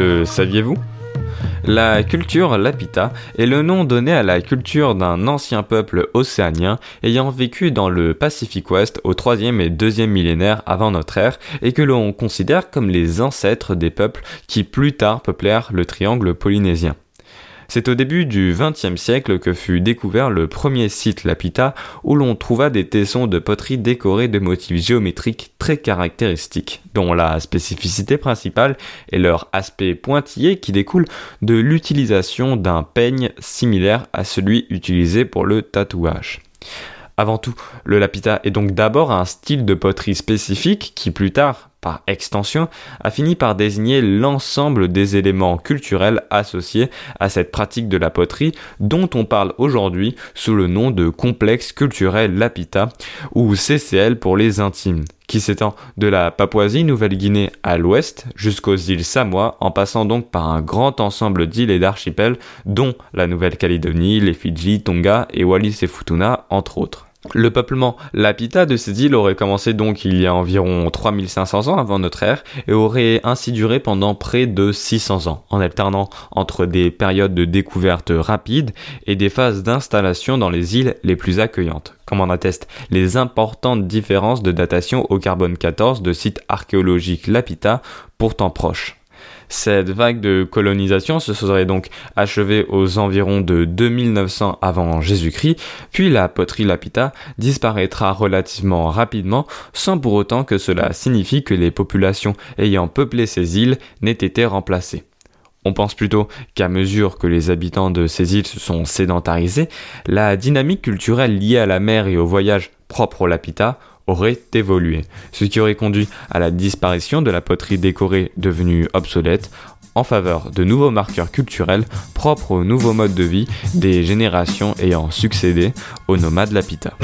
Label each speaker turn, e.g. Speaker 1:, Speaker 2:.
Speaker 1: Le saviez-vous? La culture Lapita est le nom donné à la culture d'un ancien peuple océanien ayant vécu dans le Pacifique Ouest au 3e et 2e millénaire avant notre ère et que l'on considère comme les ancêtres des peuples qui plus tard peuplèrent le triangle polynésien. C'est au début du XXe siècle que fut découvert le premier site Lapita où l'on trouva des tessons de poterie décorés de motifs géométriques très caractéristiques, dont la spécificité principale est leur aspect pointillé qui découle de l'utilisation d'un peigne similaire à celui utilisé pour le tatouage. Avant tout, le lapita est donc d'abord un style de poterie spécifique qui plus tard par extension, a fini par désigner l'ensemble des éléments culturels associés à cette pratique de la poterie dont on parle aujourd'hui sous le nom de complexe culturel Lapita ou CCL pour les intimes qui s'étend de la Papouasie-Nouvelle-Guinée à l'ouest jusqu'aux îles Samoa, en passant donc par un grand ensemble d'îles et d'archipels, dont la Nouvelle-Calédonie, les Fidji, Tonga et Wallis et Futuna, entre autres. Le peuplement lapita de ces îles aurait commencé donc il y a environ 3500 ans avant notre ère et aurait ainsi duré pendant près de 600 ans, en alternant entre des périodes de découverte rapide et des phases d'installation dans les îles les plus accueillantes, comme en attestent les importantes différences de datation au carbone 14 de sites archéologiques lapita pourtant proches. Cette vague de colonisation se serait donc achevée aux environs de 2900 avant Jésus-Christ, puis la poterie lapita disparaîtra relativement rapidement sans pour autant que cela signifie que les populations ayant peuplé ces îles n'aient été remplacées. On pense plutôt qu'à mesure que les habitants de ces îles se sont sédentarisés, la dynamique culturelle liée à la mer et au voyage propre au lapita aurait évolué, ce qui aurait conduit à la disparition de la poterie décorée devenue obsolète en faveur de nouveaux marqueurs culturels propres aux nouveaux modes de vie des générations ayant succédé aux nomades lapita.